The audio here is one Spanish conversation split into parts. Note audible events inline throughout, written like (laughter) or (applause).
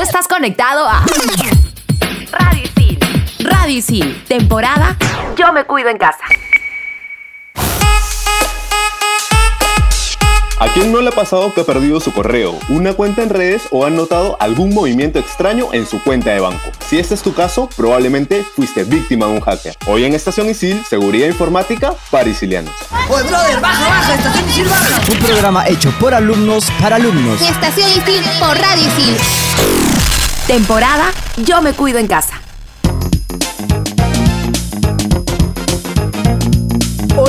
Tú estás conectado a. Radio Isil, temporada Yo me cuido en casa. ¿A quién no le ha pasado que ha perdido su correo, una cuenta en redes o ha notado algún movimiento extraño en su cuenta de banco? Si este es tu caso, probablemente fuiste víctima de un hacker. Hoy en Estación Isil, seguridad informática para isilianos. ¡Oye, brother, baja, baja! ¡Estación Isil, baja! Un programa hecho por alumnos para alumnos. Estación Isil por Radio Isil. Temporada Yo me cuido en casa.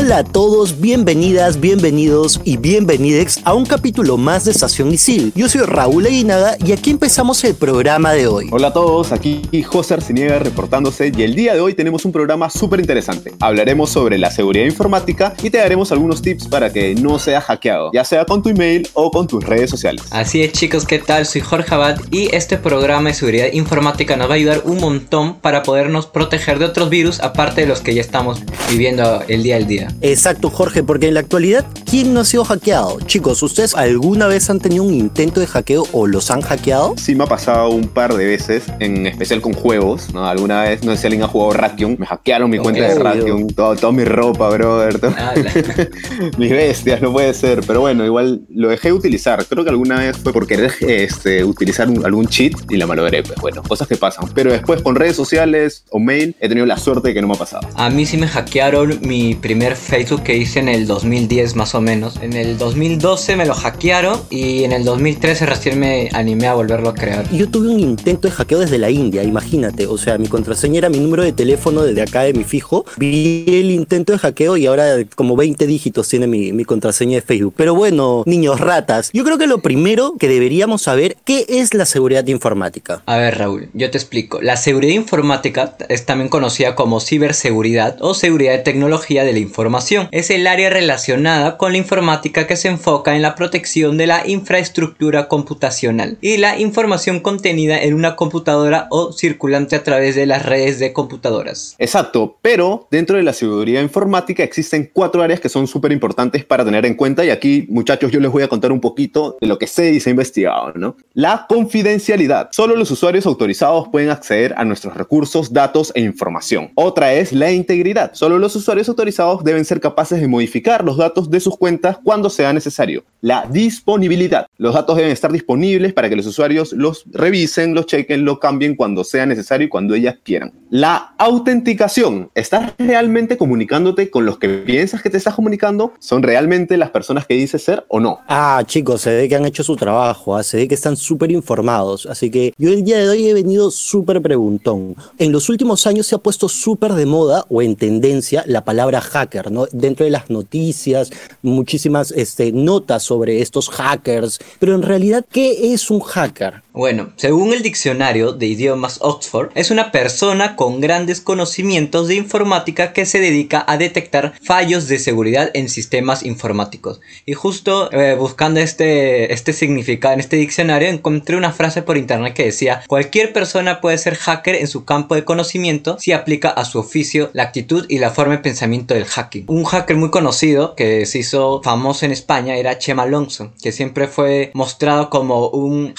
Hola a todos, bienvenidas, bienvenidos y bienvenidex a un capítulo más de Estación Isil. Yo soy Raúl Aguinaga y aquí empezamos el programa de hoy. Hola a todos, aquí José Arciniega reportándose y el día de hoy tenemos un programa súper interesante. Hablaremos sobre la seguridad informática y te daremos algunos tips para que no seas hackeado, ya sea con tu email o con tus redes sociales. Así es chicos, ¿qué tal? Soy Jorge Abad y este programa de seguridad informática nos va a ayudar un montón para podernos proteger de otros virus aparte de los que ya estamos viviendo el día al día. Exacto, Jorge, porque en la actualidad, ¿quién no ha sido hackeado? Chicos, ¿ustedes alguna vez han tenido un intento de hackeo o los han hackeado? Sí me ha pasado un par de veces, en especial con juegos, ¿no? Alguna vez, no sé si alguien ha jugado Rakion, me hackearon mi cuenta de Obvio. Rakion, todo- toda mi ropa, brother, (laughs) mis bestias, no puede ser, pero bueno, igual lo dejé de utilizar, creo que alguna vez fue por querer este, utilizar un- algún cheat y la malogré, pues bueno, cosas que pasan, pero después con redes sociales o mail he tenido la suerte de que no me ha pasado. A mí sí me hackearon mi primer Facebook que hice en el 2010 más o menos. En el 2012 me lo hackearon y en el 2013 recién me animé a volverlo a crear. Yo tuve un intento de hackeo desde la India, imagínate. O sea, mi contraseña era mi número de teléfono desde acá de mi fijo. Vi el intento de hackeo y ahora como 20 dígitos tiene mi, mi contraseña de Facebook. Pero bueno, niños ratas, yo creo que lo primero que deberíamos saber, ¿qué es la seguridad informática? A ver Raúl, yo te explico. La seguridad informática es también conocida como ciberseguridad o seguridad de tecnología de la información. Es el área relacionada con la informática que se enfoca en la protección de la infraestructura computacional y la información contenida en una computadora o circulante a través de las redes de computadoras. Exacto, pero dentro de la seguridad informática existen cuatro áreas que son súper importantes para tener en cuenta y aquí muchachos yo les voy a contar un poquito de lo que sé y se ha investigado, ¿no? La confidencialidad. Solo los usuarios autorizados pueden acceder a nuestros recursos, datos e información. Otra es la integridad. Solo los usuarios autorizados deben ser capaces de modificar los datos de sus cuentas cuando sea necesario. La disponibilidad. Los datos deben estar disponibles para que los usuarios los revisen, los chequen, lo cambien cuando sea necesario y cuando ellas quieran. La autenticación. ¿Estás realmente comunicándote con los que piensas que te estás comunicando? ¿Son realmente las personas que dices ser o no? Ah, chicos, se ve que han hecho su trabajo, ah, se ve que están súper informados. Así que yo el día de hoy he venido súper preguntón. En los últimos años se ha puesto súper de moda o en tendencia la palabra hacker, Dentro de las noticias, muchísimas este, notas sobre estos hackers. Pero en realidad, ¿qué es un hacker? Bueno, según el diccionario de idiomas Oxford, es una persona con grandes conocimientos de informática que se dedica a detectar fallos de seguridad en sistemas informáticos. Y justo eh, buscando este, este significado en este diccionario encontré una frase por internet que decía, cualquier persona puede ser hacker en su campo de conocimiento si aplica a su oficio la actitud y la forma de pensamiento del hacking. Un hacker muy conocido que se hizo famoso en España era Chema Alonso, que siempre fue mostrado como un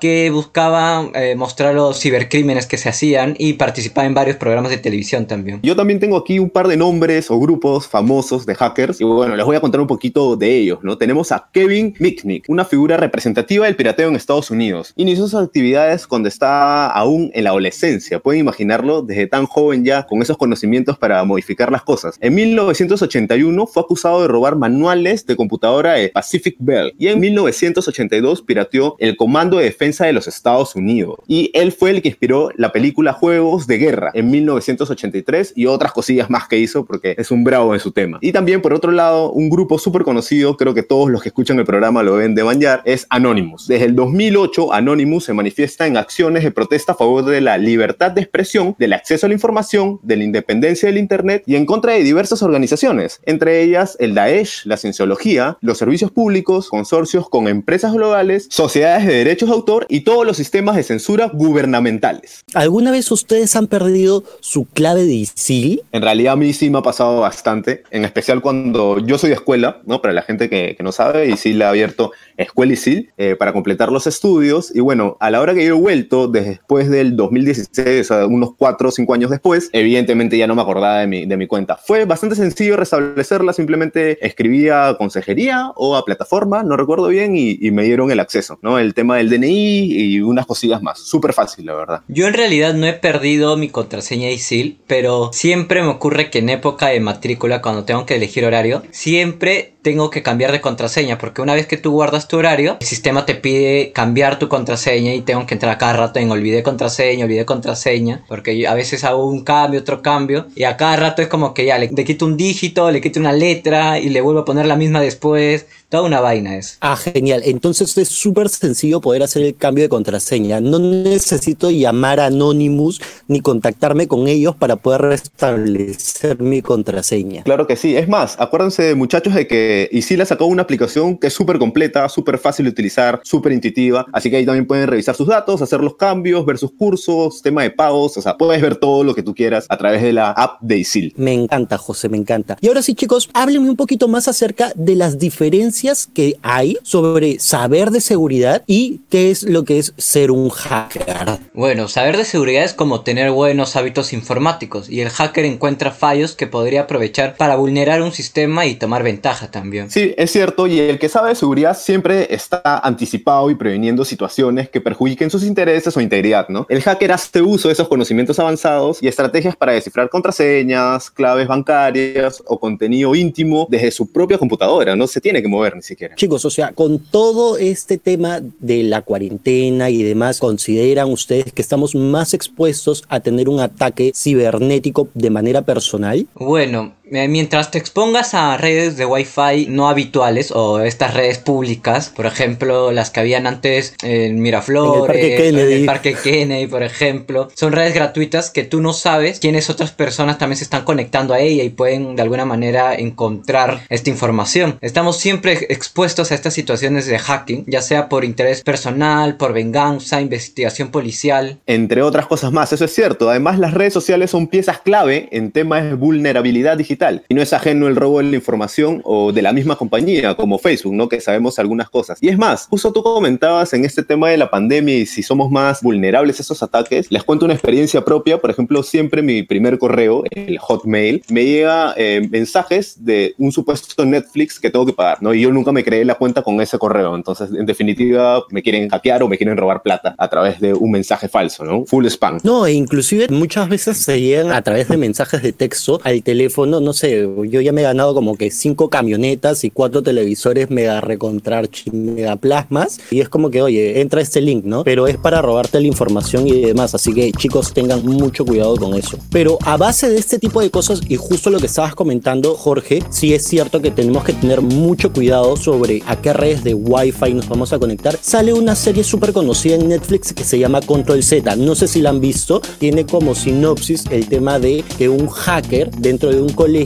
que buscaba eh, mostrar los cibercrímenes que se hacían y participaba en varios programas de televisión también. Yo también tengo aquí un par de nombres o grupos famosos de hackers y bueno, les voy a contar un poquito de ellos, ¿no? Tenemos a Kevin Mitnick, una figura representativa del pirateo en Estados Unidos. Inició sus actividades cuando estaba aún en la adolescencia, pueden imaginarlo desde tan joven ya con esos conocimientos para modificar las cosas. En 1981 fue acusado de robar manuales de computadora de Pacific Bell y en 1982 pirateó el Comando de Defensa de los Estados Unidos y él fue el que inspiró la película Juegos de Guerra en 1983 y otras cosillas más que hizo porque es un bravo en su tema. Y también por otro lado, un grupo súper conocido, creo que todos los que escuchan el programa lo deben de bañar, es Anonymous. Desde el 2008, Anonymous se manifiesta en acciones de protesta a favor de la libertad de expresión, del acceso a la información, de la independencia del Internet y en contra de diversas organizaciones, entre ellas el Daesh, la cienciología, los servicios públicos, consorcios con empresas globales, sociedades de derechos de autor y todos los sistemas de censura gubernamentales. ¿Alguna vez ustedes han perdido su clave de ISIL? En realidad a mí sí me ha pasado bastante, en especial cuando yo soy de escuela, ¿no? Para la gente que, que no sabe, ISIL ha abierto Escuela ISIL eh, para completar los estudios y bueno, a la hora que yo he vuelto después del 2016, o sea, unos 4 o 5 años después, evidentemente ya no me acordaba de mi, de mi cuenta. Fue bastante sencillo restablecerla, simplemente escribía a consejería o a plataforma, no recuerdo bien, y, y me dieron el acceso, ¿no? El tema del DNI y unas cosillas más. Súper fácil, la verdad. Yo en realidad no he perdido mi contraseña ISIL, pero siempre me ocurre que en época de matrícula, cuando tengo que elegir horario, siempre tengo que cambiar de contraseña, porque una vez que tú guardas tu horario, el sistema te pide cambiar tu contraseña y tengo que entrar a cada rato en olvidé contraseña, olvidé contraseña, porque a veces hago un cambio, otro cambio, y a cada rato es como que ya le, le quito un dígito, le quito una letra y le vuelvo a poner la misma después. Toda una vaina es. Ah, genial. Entonces es súper sencillo poder hacer el cambio de contraseña. No necesito llamar a Anonymous ni contactarme con ellos para poder restablecer mi contraseña. Claro que sí. Es más, acuérdense, muchachos, de que Isila sacó una aplicación que es súper completa, súper fácil de utilizar, súper intuitiva. Así que ahí también pueden revisar sus datos, hacer los cambios, ver sus cursos, tema de pagos. O sea, puedes ver todo lo que tú quieras a través de la app de Isil. Me encanta, José, me encanta. Y ahora sí, chicos, háblenme un poquito más acerca de las diferencias que hay sobre saber de seguridad y qué es lo que es ser un hacker. Bueno, saber de seguridad es como tener buenos hábitos informáticos y el hacker encuentra fallos que podría aprovechar para vulnerar un sistema y tomar ventaja también. Sí, es cierto, y el que sabe de seguridad siempre está anticipado y previniendo situaciones que perjudiquen sus intereses o integridad, ¿no? El hacker hace uso de esos conocimientos avanzados y estrategias para descifrar contraseñas, claves bancarias o contenido íntimo desde su propia computadora, no se tiene que mover ni siquiera. Chicos, o sea, con todo este tema de la cuarentena y demás, ¿consideran ustedes que estamos más expuestos a tener un ataque cibernético de manera personal? Bueno, mientras te expongas a redes de Wi-Fi no habituales o estas redes públicas, por ejemplo, las que habían antes en Miraflores, En el Parque Kennedy. en el Parque Kennedy, por ejemplo, son redes gratuitas que tú no sabes quiénes otras personas también se están conectando a ella y pueden de alguna manera encontrar esta información. Estamos siempre expuestos a estas situaciones de hacking, ya sea por interés personal, por venganza, investigación policial. Entre otras cosas más, eso es cierto. Además, las redes sociales son piezas clave en temas de vulnerabilidad digital. Y no es ajeno el robo de la información o de la misma compañía, como Facebook, ¿no? Que sabemos algunas cosas. Y es más, justo tú comentabas en este tema de la pandemia y si somos más vulnerables a esos ataques, les cuento una experiencia propia. Por ejemplo, siempre mi primer correo, el Hotmail, me llega eh, mensajes de un supuesto Netflix que tengo que pagar, ¿no? Y yo nunca me creé la cuenta con ese correo. Entonces, en definitiva, me quieren hackear o me quieren robar plata a través de un mensaje falso, ¿no? Full spam. No, e inclusive muchas veces se llegan a través de mensajes de texto al teléfono, no sé, yo ya me he ganado como que cinco camionetas y cuatro televisores mega recontrar mega plasmas y es como que, oye, entra este link, ¿no? Pero es para robarte la información y demás, así que chicos tengan mucho cuidado con eso. Pero a base de este tipo de cosas y justo lo que estabas comentando, Jorge, sí es cierto que tenemos que tener mucho cuidado sobre a qué redes de Wi-Fi nos vamos a conectar. Sale una serie súper conocida en Netflix que se llama Control Z, no sé si la han visto, tiene como sinopsis el tema de que un hacker dentro de un colegio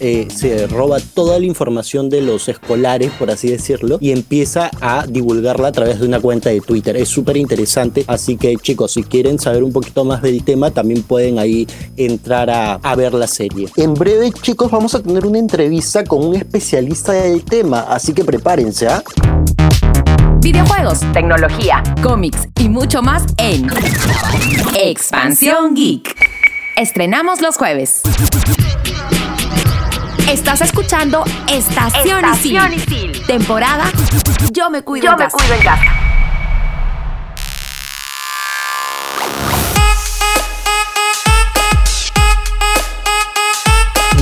eh, se roba toda la información de los escolares, por así decirlo, y empieza a divulgarla a través de una cuenta de Twitter. Es súper interesante, así que chicos, si quieren saber un poquito más del tema, también pueden ahí entrar a, a ver la serie. En breve, chicos, vamos a tener una entrevista con un especialista del tema, así que prepárense, ¿ah? Videojuegos, tecnología, cómics y mucho más en Expansión Geek. Estrenamos los jueves. Estás escuchando Estación, Estación Isil. Temporada Yo me cuido Yo en me casa. cuido en casa.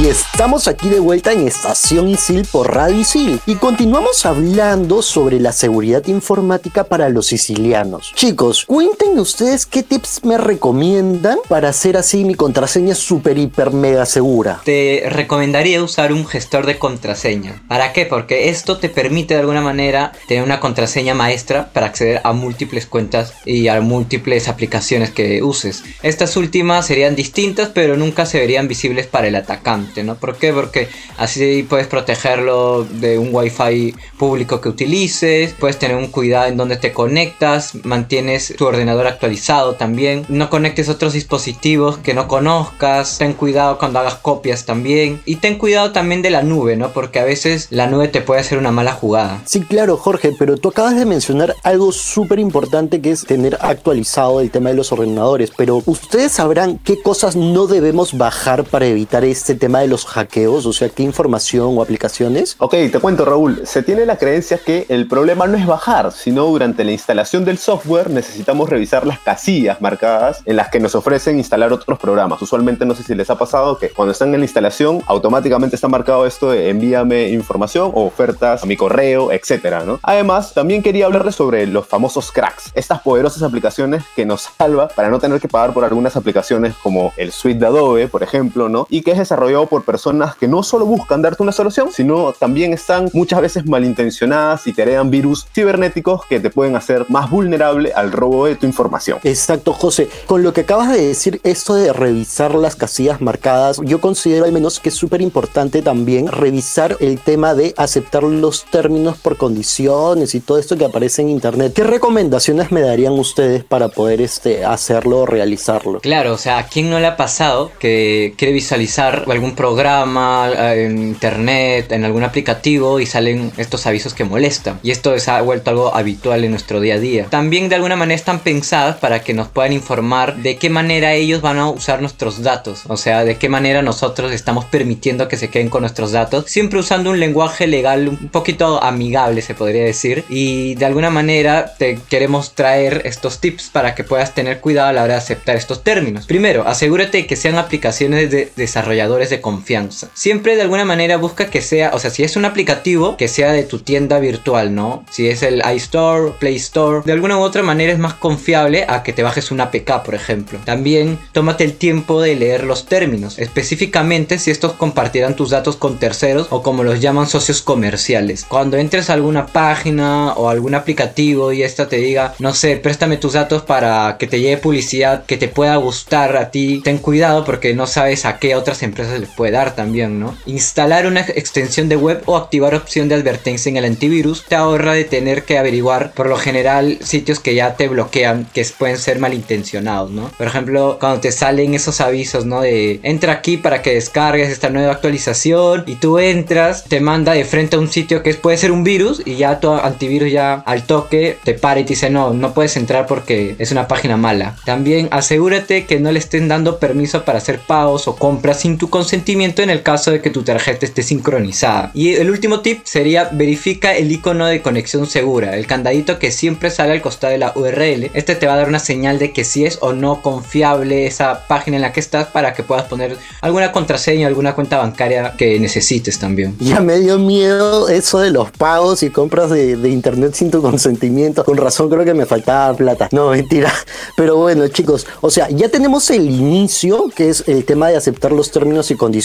Y estamos aquí de vuelta en Estación Isil por Radio Isil y continuamos hablando sobre la seguridad informática para los sicilianos. Chicos, cuéntenme ustedes qué tips me recomiendan para hacer así mi contraseña super hiper mega segura. Te recomendaría usar un gestor de contraseña. ¿Para qué? Porque esto te permite de alguna manera tener una contraseña maestra para acceder a múltiples cuentas y a múltiples aplicaciones que uses. Estas últimas serían distintas pero nunca se verían visibles para el atacante, ¿no? ¿Por qué? Porque así puedes protegerlo de un wifi público que utilices, puedes tener un cuidado en donde te conectas, mantienes tu ordenador actualizado también, no conectes otros dispositivos que no conozcas, ten cuidado cuando hagas copias también y ten cuidado también de la nube, ¿no? Porque a veces la nube te puede hacer una mala jugada. Sí, claro, Jorge, pero tú acabas de mencionar algo súper importante que es tener actualizado el tema de los ordenadores, pero ustedes sabrán qué cosas no debemos bajar para evitar este tema de los hackeos, o sea, qué información o aplicaciones. Ok, te cuento Raúl, se tiene la creencia que el problema no es bajar, sino durante la instalación del software necesitamos revisar las casillas marcadas en las que nos ofrecen instalar otros programas. Usualmente no sé si les ha pasado que cuando están en la instalación automáticamente está marcado esto de envíame información o ofertas a mi correo, etcétera, ¿no? Además, también quería hablarles sobre los famosos cracks, estas poderosas aplicaciones que nos salva para no tener que pagar por algunas aplicaciones como el suite de Adobe, por ejemplo, ¿no? Y que es desarrollado por personas que no solo buscan darte una solución, sino también están muchas veces malintencionadas y te heredan virus cibernéticos que te pueden hacer más vulnerable al robo de tu información. Exacto, José. Con lo que acabas de decir, esto de revisar las casillas marcadas, yo considero al menos que es súper importante también revisar el tema de aceptar los términos por condiciones y todo esto que aparece en internet. ¿Qué recomendaciones me darían ustedes para poder este, hacerlo o realizarlo? Claro, o sea, ¿a quién no le ha pasado que quiere visualizar algún programa eh, en internet, en algún aplicativo y salen estos avisos que molestan? Y esto se ha vuelto algo habitual en nuestro día a día. También de alguna manera están pensadas para que nos puedan informar de qué manera ellos van a usar nuestros datos, o sea, de qué manera nosotros estamos permitiendo que se queden con nuestros datos, siempre usando un lenguaje legal un poquito amigable, se podría decir, y de alguna manera te queremos traer estos tips para que puedas tener cuidado a la hora de aceptar estos términos. Primero, asegúrate que sean aplicaciones de desarrolladores de confianza. Siempre de alguna manera busca que sea, o sea, si es un aplicativo, que sea de tu tienda virtual, ¿no? Si es el iStore, Play Store, de alguna u otra manera es más confiable a que te bajes una APK, por ejemplo. También tómate el tiempo de leer los términos, específicamente si estos compartirán tus datos con terceros o como los llaman socios comerciales. Cuando entres a alguna página o algún aplicativo y esta te diga, no sé, préstame tus datos para que te llegue publicidad que te pueda gustar a ti, ten cuidado porque no sabes a qué otras empresas les puede dar también, ¿no? Instalar una extensión de web o activar opción de advertencia en el antivirus te ahorra de tener que averiguar por lo general sitios que ya te bloquean que pueden ser malintencionados, ¿no? Por ejemplo, cuando te salen esos avisos, ¿no? De entra aquí para que descargues esta nueva actualización y tú entras, te manda de frente a un sitio que puede ser un virus y ya tu antivirus ya al toque te para y te dice no, no puedes entrar porque es una página mala. También asegúrate que no le estén dando permiso para hacer pagos o compras sin tu consentimiento en el caso de que tu tarjeta esté sincronizada. Y el último tip sería verifica el icono de conexión segura, el candadito que siempre sale al costado de la URL. Este te va a dar una señal de que si es o no confiable esa página en la que estás para que puedas poner alguna contraseña, alguna cuenta bancaria que necesites también. Ya me dio miedo eso de los pagos y compras de, internet sin tu consentimiento. Con razón creo que me faltaba plata. No, mentira. (laughs) Pero bueno, chicos, o sea, ya tenemos el inicio, que es el tema de aceptar los términos y condiciones.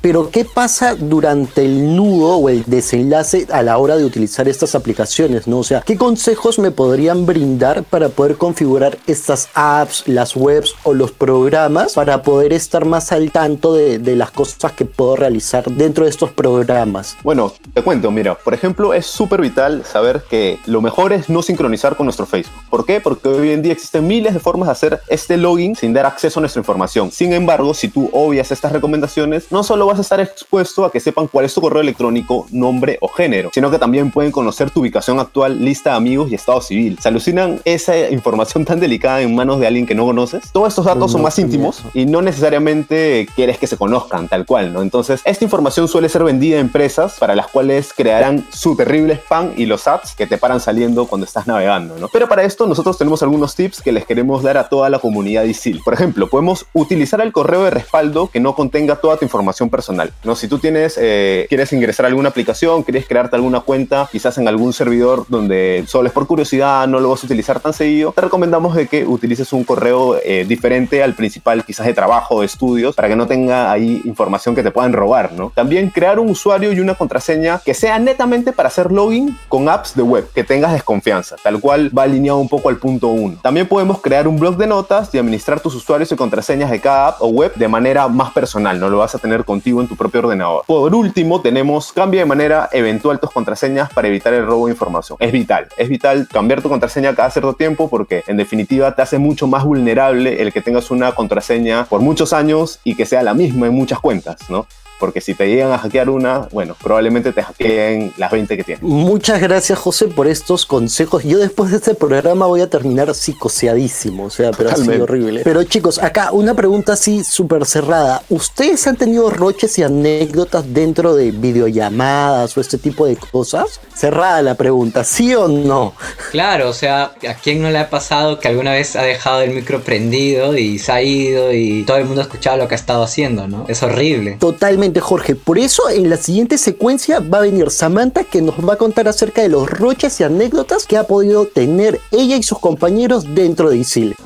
Pero ¿qué pasa durante el nudo o el desenlace a la hora de utilizar estas aplicaciones? ¿no? O sea, ¿qué consejos me podrían brindar para poder configurar estas apps, las webs o los programas para poder estar más al tanto de, de las cosas que puedo realizar dentro de estos programas? Bueno, te cuento, mira, por ejemplo, es súper vital saber que lo mejor es no sincronizar con nuestro Facebook. ¿Por qué? Porque hoy en día existen miles de formas de hacer este login sin dar acceso a nuestra información. Sin embargo, si tú obvias estas recomendaciones, no solo vas a estar expuesto a que sepan cuál es tu correo electrónico, nombre o género, sino que también pueden conocer tu ubicación actual, lista de amigos y estado civil. ¿Se alucinan esa información tan delicada en manos de alguien que no conoces? Todos estos datos son más íntimos y no necesariamente quieres que se conozcan tal cual, ¿no? Entonces, esta información suele ser vendida a empresas para las cuales crearán su terrible spam y los ads que te paran saliendo cuando estás navegando, ¿no? Pero para esto nosotros tenemos algunos tips que les queremos dar a toda la comunidad ISIL. Por ejemplo, podemos utilizar el correo de respaldo que no contenga toda tu información personal, ¿no? Si tú tienes, eh, quieres ingresar a alguna aplicación, quieres crearte alguna cuenta, quizás en algún servidor donde solo es por curiosidad, no lo vas a utilizar tan seguido, te recomendamos de que utilices un correo eh, diferente al principal, quizás de trabajo de estudios, para que no tenga ahí información que te puedan robar, ¿no? También crear un usuario y una contraseña que sea netamente para hacer login con apps de web, que tengas desconfianza, tal cual va alineado un poco al punto 1. También podemos crear un blog de notas y administrar tus usuarios y contraseñas de cada app o web de manera más personal, no lo vas a tener contigo en tu propio ordenador. Por último, tenemos cambia de manera eventual tus contraseñas para evitar el robo de información. Es vital, es vital cambiar tu contraseña cada cierto tiempo porque en definitiva te hace mucho más vulnerable el que tengas una contraseña por muchos años y que sea la misma en muchas cuentas, ¿no? Porque si te llegan a hackear una, bueno, probablemente te hackeen las 20 que tienes. Muchas gracias, José, por estos consejos. Yo después de este programa voy a terminar psicoseadísimo, o sea, pero así horrible. Pero chicos, acá una pregunta así súper cerrada. ¿Ustedes han tenido roches y anécdotas dentro de videollamadas o este tipo de cosas? Cerrada la pregunta, ¿sí o no? Claro, o sea, ¿a quién no le ha pasado que alguna vez ha dejado el micro prendido y se ha ido y todo el mundo ha escuchado lo que ha estado haciendo, ¿no? Es horrible. Totalmente Jorge. Por eso en la siguiente secuencia va a venir Samantha que nos va a contar acerca de los roches y anécdotas que ha podido tener ella y sus compañeros dentro de ISIL.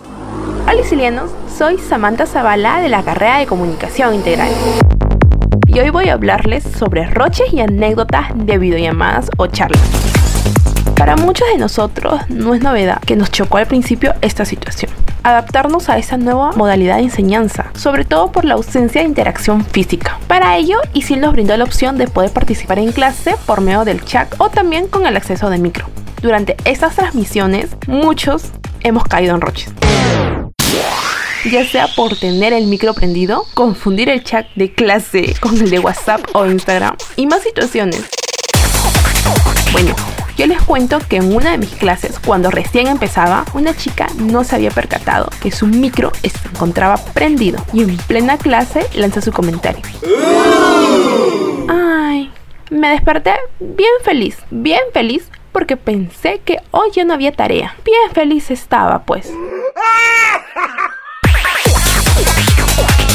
Hola isilianos, soy Samantha Zavala de la carrera de Comunicación Integral. Y hoy voy a hablarles sobre roches y anécdotas de videollamadas o charlas. Para muchos de nosotros no es novedad que nos chocó al principio esta situación. Adaptarnos a esa nueva modalidad de enseñanza, sobre todo por la ausencia de interacción física. Para ello, ISIL nos brindó la opción de poder participar en clase por medio del chat o también con el acceso de micro. Durante estas transmisiones, muchos hemos caído en roches ya sea por tener el micro prendido, confundir el chat de clase con el de WhatsApp o Instagram y más situaciones. Bueno, yo les cuento que en una de mis clases, cuando recién empezaba, una chica no se había percatado que su micro se encontraba prendido y en plena clase lanza su comentario. Ay, me desperté bien feliz, bien feliz porque pensé que hoy ya no había tarea. Bien feliz estaba, pues. (laughs)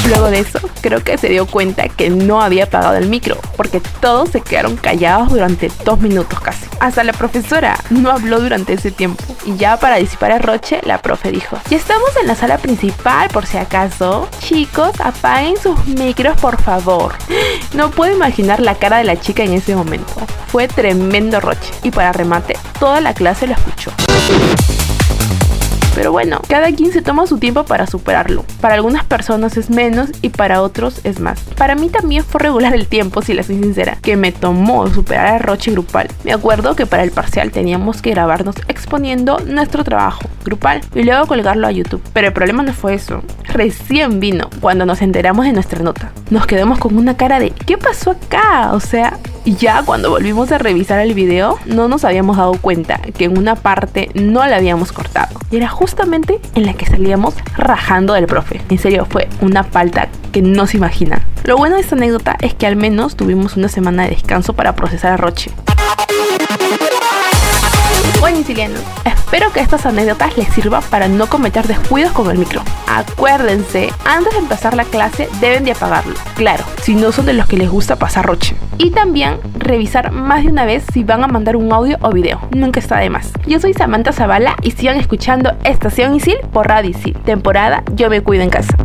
Luego de eso, creo que se dio cuenta que no había apagado el micro, porque todos se quedaron callados durante dos minutos casi. Hasta la profesora no habló durante ese tiempo. Y ya para disipar el roche, la profe dijo, ya estamos en la sala principal por si acaso. Chicos, apaguen sus micros por favor. (gasps) No puedo imaginar la cara de la chica en ese momento. Fue tremendo roche. Y para remate, toda la clase lo escuchó. Pero bueno, cada quien se toma su tiempo para superarlo. Para algunas personas es menos y para otros es más. Para mí también fue regular el tiempo, si la soy sincera, que me tomó superar el roche grupal. Me acuerdo que para el parcial teníamos que grabarnos exponiendo nuestro trabajo grupal y luego colgarlo a YouTube. Pero el problema no fue eso. Recién vino cuando nos enteramos de nuestra nota. Nos quedamos con una cara de ¿qué pasó acá? O sea, ya cuando volvimos a revisar el video, no nos habíamos dado cuenta que en una parte no la habíamos cortado. Y era justamente en la que salíamos rajando del profe. En serio, fue una falta que no se imagina. Lo bueno de esta anécdota es que al menos tuvimos una semana de descanso para procesar a Roche. Bueno, sicilianos, espero que estas anécdotas les sirvan para no cometer descuidos con el micro. Acuérdense, antes de empezar la clase deben de apagarlo. Claro, si no son de los que les gusta pasar roche. Y también revisar más de una vez si van a mandar un audio o video. Nunca está de más. Yo soy Samantha Zavala y sigan escuchando Estación Isil por Radio Isil. Temporada Yo me cuido en casa.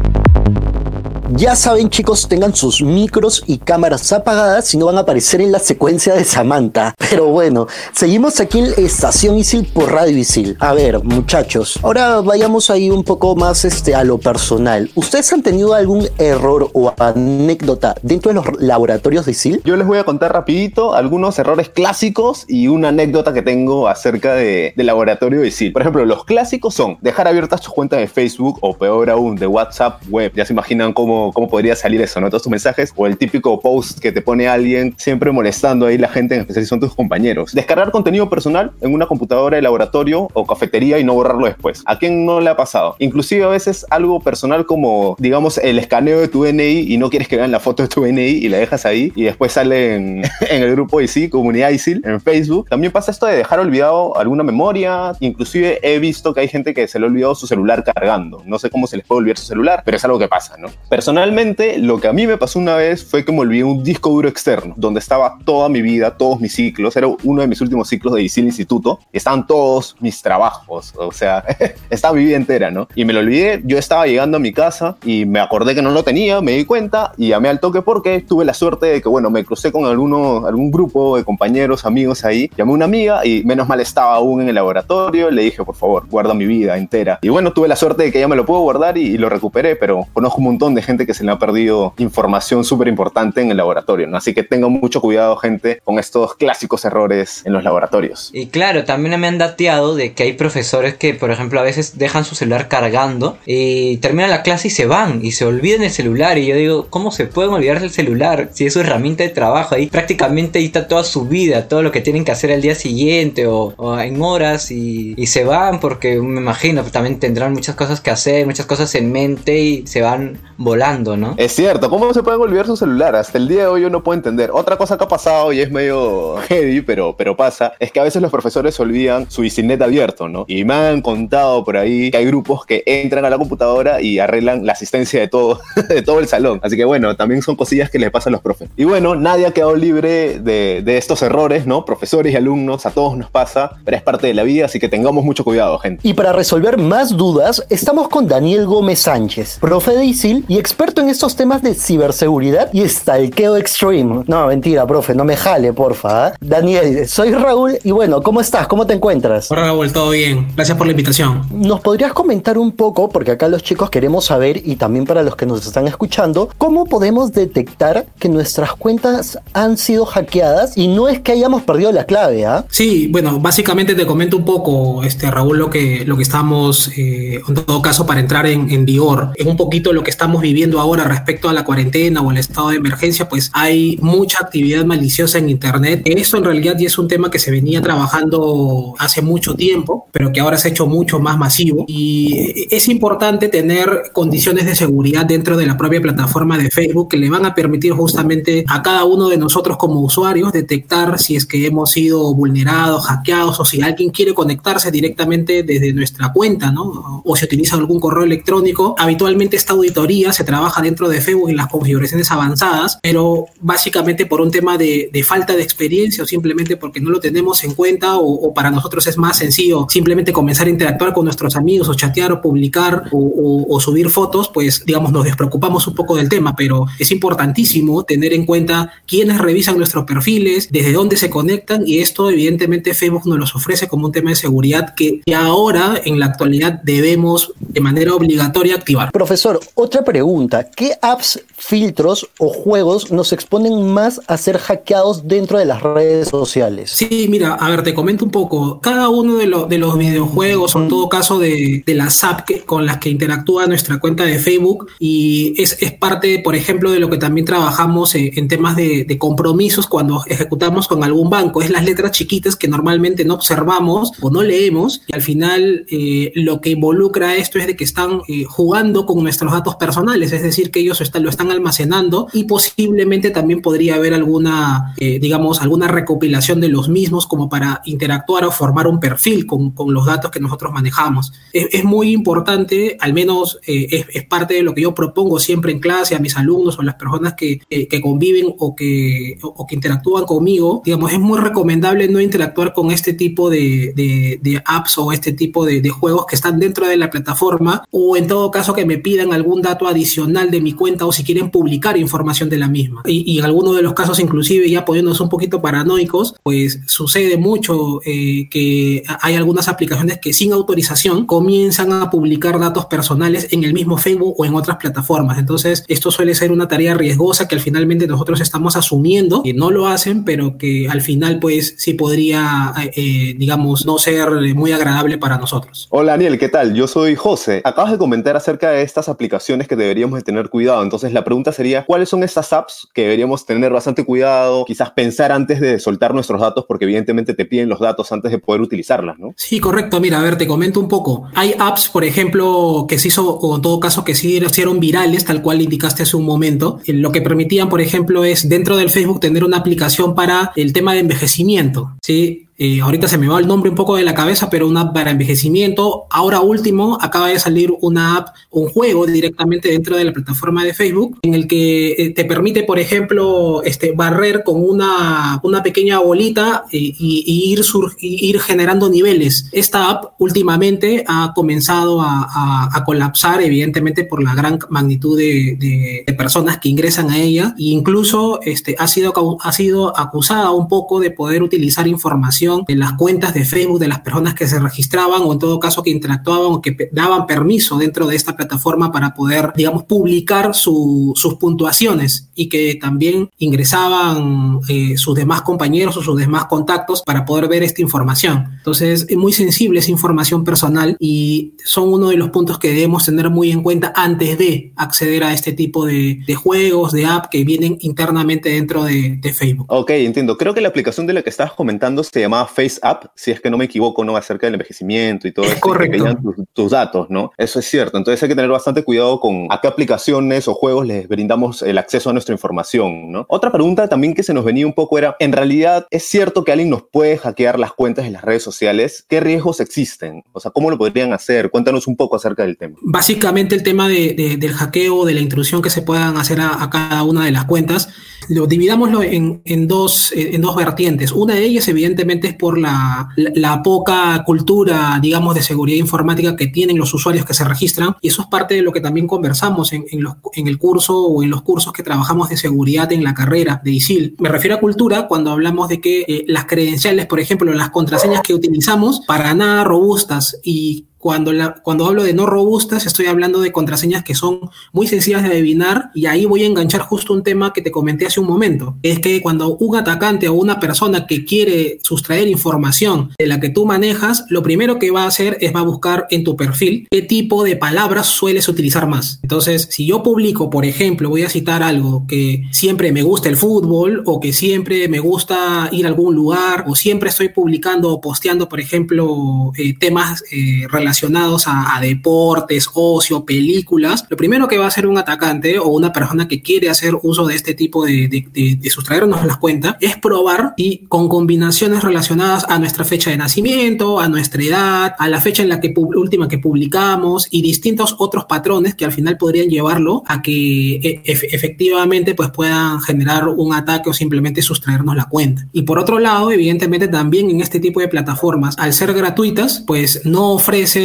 Ya saben chicos, tengan sus micros y cámaras apagadas si no van a aparecer en la secuencia de Samantha. Pero bueno, seguimos aquí en Estación Isil por Radio Isil. A ver, muchachos, ahora vayamos ahí un poco más este, a lo personal. ¿Ustedes han tenido algún error o anécdota dentro de los laboratorios de Isil? Yo les voy a contar rapidito algunos errores clásicos y una anécdota que tengo acerca de, del laboratorio de Isil. Por ejemplo, los clásicos son dejar abiertas sus cuentas de Facebook o peor aún de WhatsApp web. Ya se imaginan cómo cómo, podría salir eso, ¿no? Todos tus mensajes o el típico post que te pone alguien siempre molestando ahí la gente, en especial si son tus compañeros. Descargar contenido personal en una computadora de laboratorio o cafetería y no borrarlo después. ¿A quién no le ha pasado? Inclusive a veces algo personal como, digamos, el escaneo de tu DNI y no quieres que vean la foto de tu DNI y la dejas ahí y después sale en, (laughs) el grupo ICI, comunidad ISIL, en Facebook. También pasa esto de dejar olvidado alguna memoria. Inclusive he visto que hay gente que se le ha olvidado su celular cargando. No sé cómo se les puede olvidar su celular, pero es algo que pasa, ¿no? Personalmente, lo que a mí me pasó una vez fue que me olvidé un disco duro externo, donde estaba toda mi vida, todos mis ciclos. Era uno de mis últimos ciclos de ICIL Instituto. Estaban todos mis trabajos, o sea, (laughs) estaba mi vida entera, ¿no? Y me lo olvidé. Yo estaba llegando a mi casa y me acordé que no lo tenía, me di cuenta y llamé al toque porque tuve la suerte de que, bueno, me crucé con alguno, algún grupo de compañeros, amigos ahí. Llamé a una amiga y menos mal estaba aún en el laboratorio. Le dije, por favor, guarda mi vida entera. Y bueno, tuve la suerte de que ya me lo puedo guardar y, y lo recuperé, pero conozco un montón de gente que se le ha perdido información súper importante en el laboratorio. Así que tengan mucho cuidado, gente, con estos clásicos errores en los laboratorios. Y claro, también me han dateado de que hay profesores que, por ejemplo, a veces dejan su celular cargando y terminan la clase y se van y se olvidan el celular. Y yo digo, ¿cómo se pueden olvidar del celular si es su herramienta de trabajo? Ahí prácticamente ahí está toda su vida, todo lo que tienen que hacer al día siguiente o, en horas y, y se van porque me imagino también tendrán muchas cosas que hacer, muchas cosas en mente y se van volando, ¿no? Es cierto, ¿cómo se pueden olvidar su celular? Hasta el día de hoy yo no puedo entender. Otra cosa que ha pasado y es medio (laughs) heavy, pero, pero pasa, es que a veces los profesores olvidan su ICINET abierto, ¿no? Y me han contado por ahí que hay grupos que entran a la computadora y arreglan la asistencia de todo, (laughs) de todo el salón. Así que bueno, también son cosillas que le pasan a los profes. Y bueno, nadie ha quedado libre de, de estos errores, ¿no? Profesores y alumnos, a todos nos pasa, pero es parte de la vida, así que tengamos mucho cuidado, gente. Y para resolver más dudas, estamos con Daniel Gómez Sánchez, profe de ISIL y experto en estos temas de ciberseguridad y stalkeo extreme. No, mentira, profe, no me jale, porfa. ¿ah? Daniel, soy Raúl y bueno, ¿cómo estás? ¿Cómo te encuentras? Hola Raúl, todo bien. Gracias por la invitación. ¿Nos podrías comentar un poco, porque acá los chicos queremos saber y también para los que nos están escuchando, cómo podemos detectar que nuestras cuentas han sido hackeadas y no es que hayamos perdido la clave, ¿ah? Sí, bueno, básicamente te comento un poco, este Raúl, lo que, lo que estamos, eh, en todo caso, para entrar en, en vigor. Es un poquito lo que estamos viviendo ahora respecto a la cuarentena o el estado de emergencia, pues hay mucha actividad maliciosa en Internet. Esto en realidad ya es un tema que se venía trabajando hace mucho tiempo, pero que ahora se ha hecho mucho más masivo. Y es importante tener condiciones de seguridad dentro de la propia plataforma de Facebook que le van a permitir justamente a cada uno de nosotros como usuarios detectar si es que hemos sido vulnerados, hackeados o si alguien quiere conectarse directamente desde nuestra cuenta, ¿no? O si utiliza algún correo electrónico. Habitualmente esta auditoría se trabaja dentro de Facebook en las configuraciones avanzadas, pero básicamente por un tema de, falta de experiencia o simplemente porque no lo tenemos en cuenta o, para nosotros es más sencillo simplemente comenzar a interactuar con nuestros amigos o chatear o publicar o, subir fotos, pues digamos nos despreocupamos un poco del tema, pero es importantísimo tener en cuenta quiénes revisan nuestros perfiles, desde dónde se conectan y esto evidentemente Facebook nos los ofrece como un tema de seguridad que ahora en la actualidad debemos de manera obligatoria activar. Profesor, otra pregunta, ¿qué apps, filtros o juegos nos exponen más a ser hackeados dentro de las redes sociales? Sí, mira, a ver, te comento un poco. Cada uno de, los videojuegos, o en todo caso de, las apps con las que interactúa nuestra cuenta de Facebook, y es, parte, por ejemplo, de lo que también trabajamos en, en temas de, de, compromisos cuando ejecutamos con algún banco. Es las letras chiquitas que normalmente no observamos o no leemos, y al final eh, lo que involucra esto es de que están eh, jugando con nuestros datos personales, es decir, que ellos lo están almacenando y posiblemente también podría haber alguna, eh, digamos, alguna recopilación de los mismos como para interactuar o formar un perfil con, con los datos que nosotros manejamos. Es, muy importante, al menos eh, es, parte de lo que yo propongo siempre en clase a mis alumnos o a las personas que, eh, que conviven o que, o, que interactúan conmigo, digamos, es muy recomendable no interactuar con este tipo de, apps o este tipo de juegos que están dentro de la plataforma o en todo caso que me pidan algún dato adicional de mi cuenta o si quieren publicar información de la misma. Y, y en algunos de los casos, inclusive ya poniéndose un poquito paranoicos, pues sucede mucho eh, que hay algunas aplicaciones que sin autorización comienzan a publicar datos personales en el mismo Facebook o en otras plataformas. Entonces, esto suele ser una tarea riesgosa que al finalmente nosotros estamos asumiendo, que no lo hacen, pero que al final, pues sí podría, eh, digamos, no ser muy agradable para nosotros. Hola Daniel, ¿qué tal? Yo soy José. Acabas de comentar acerca de estas aplicaciones que deberíamos de tener cuidado. Entonces, la pregunta sería, ¿cuáles son estas apps que deberíamos tener bastante cuidado? Quizás pensar antes de soltar nuestros datos, porque evidentemente te piden los datos antes de poder utilizarlas, ¿no? Sí, correcto. Mira, a ver, te comento un poco. Hay apps, por ejemplo, que se hizo, o en todo caso, que sí hicieron virales, tal cual indicaste hace un momento. Lo que permitían, por ejemplo, es dentro del Facebook tener una aplicación para el tema de envejecimiento, ¿sí? Eh, ahorita se me va el nombre un poco de la cabeza, pero una app para envejecimiento. Ahora último, acaba de salir una app, un juego directamente dentro de la plataforma de Facebook, en el que eh, te permite, por ejemplo, este, barrer con una, una pequeña bolita eh, y, ir sur, y, ir generando niveles. Esta app últimamente ha comenzado a, colapsar, evidentemente, por la gran magnitud de, personas que ingresan a ella, e incluso este, ha, sido, ha sido acusada un poco de poder utilizar información información en las cuentas de Facebook de las personas que se registraban o en todo caso que interactuaban o que daban permiso dentro de esta plataforma para poder, digamos, publicar sus puntuaciones y que también ingresaban eh, sus demás compañeros o sus demás contactos para poder ver esta información. Entonces, es muy sensible esa información personal y son uno de los puntos que debemos tener muy en cuenta antes de acceder a este tipo de, juegos, de app que vienen internamente dentro de, Facebook. Ok, entiendo. Creo que la aplicación de la que estabas comentando se llamaba Face App, si es que no me equivoco, ¿no? Acerca del envejecimiento y todo eso. Correcto. tus, tus, datos, ¿no? Eso es cierto. Entonces hay que tener bastante cuidado con a qué aplicaciones o juegos les brindamos el acceso a nuestra información, ¿no? Otra pregunta también que se nos venía un poco era, ¿en realidad es cierto que alguien nos puede hackear las cuentas en las redes sociales? ¿Qué riesgos existen? O sea, ¿cómo lo podrían hacer? Cuéntanos un poco acerca del tema. Básicamente el tema de, del hackeo, de la intrusión que se puedan hacer a, a cada una de las cuentas, lo dividámoslo en, en, dos, en dos vertientes. Una de ellas, evidentemente, es por la, la, poca cultura, digamos, de seguridad informática que tienen los usuarios que se registran. Y eso es parte de lo que también conversamos en, en, los, en el curso o en los cursos que trabajamos de seguridad en la carrera de ISIL. Me refiero a cultura cuando hablamos de que eh, las credenciales, por ejemplo, las contraseñas que utilizamos, para nada robustas y cuando, la, cuando hablo de no robustas, estoy hablando de contraseñas que son muy sencillas de adivinar y ahí voy a enganchar justo un tema que te comenté hace un momento. Es que cuando un atacante o una persona que quiere sustraer información de la que tú manejas, lo primero que va a hacer es va a buscar en tu perfil qué tipo de palabras sueles utilizar más. Entonces, si yo publico, por ejemplo, voy a citar algo que siempre me gusta el fútbol o que siempre me gusta ir a algún lugar o siempre estoy publicando o posteando, por ejemplo, eh, temas eh, relacionados relacionados a, deportes, ocio, películas, lo primero que va a hacer un atacante o una persona que quiere hacer uso de este tipo de, de, sustraernos las cuentas es probar y con combinaciones relacionadas a nuestra fecha de nacimiento, a nuestra edad, a la fecha en la que última que publicamos y distintos otros patrones que al final podrían llevarlo a que e, efectivamente pues puedan generar un ataque o simplemente sustraernos la cuenta. Y por otro lado, evidentemente también en este tipo de plataformas, al ser gratuitas, pues no ofrece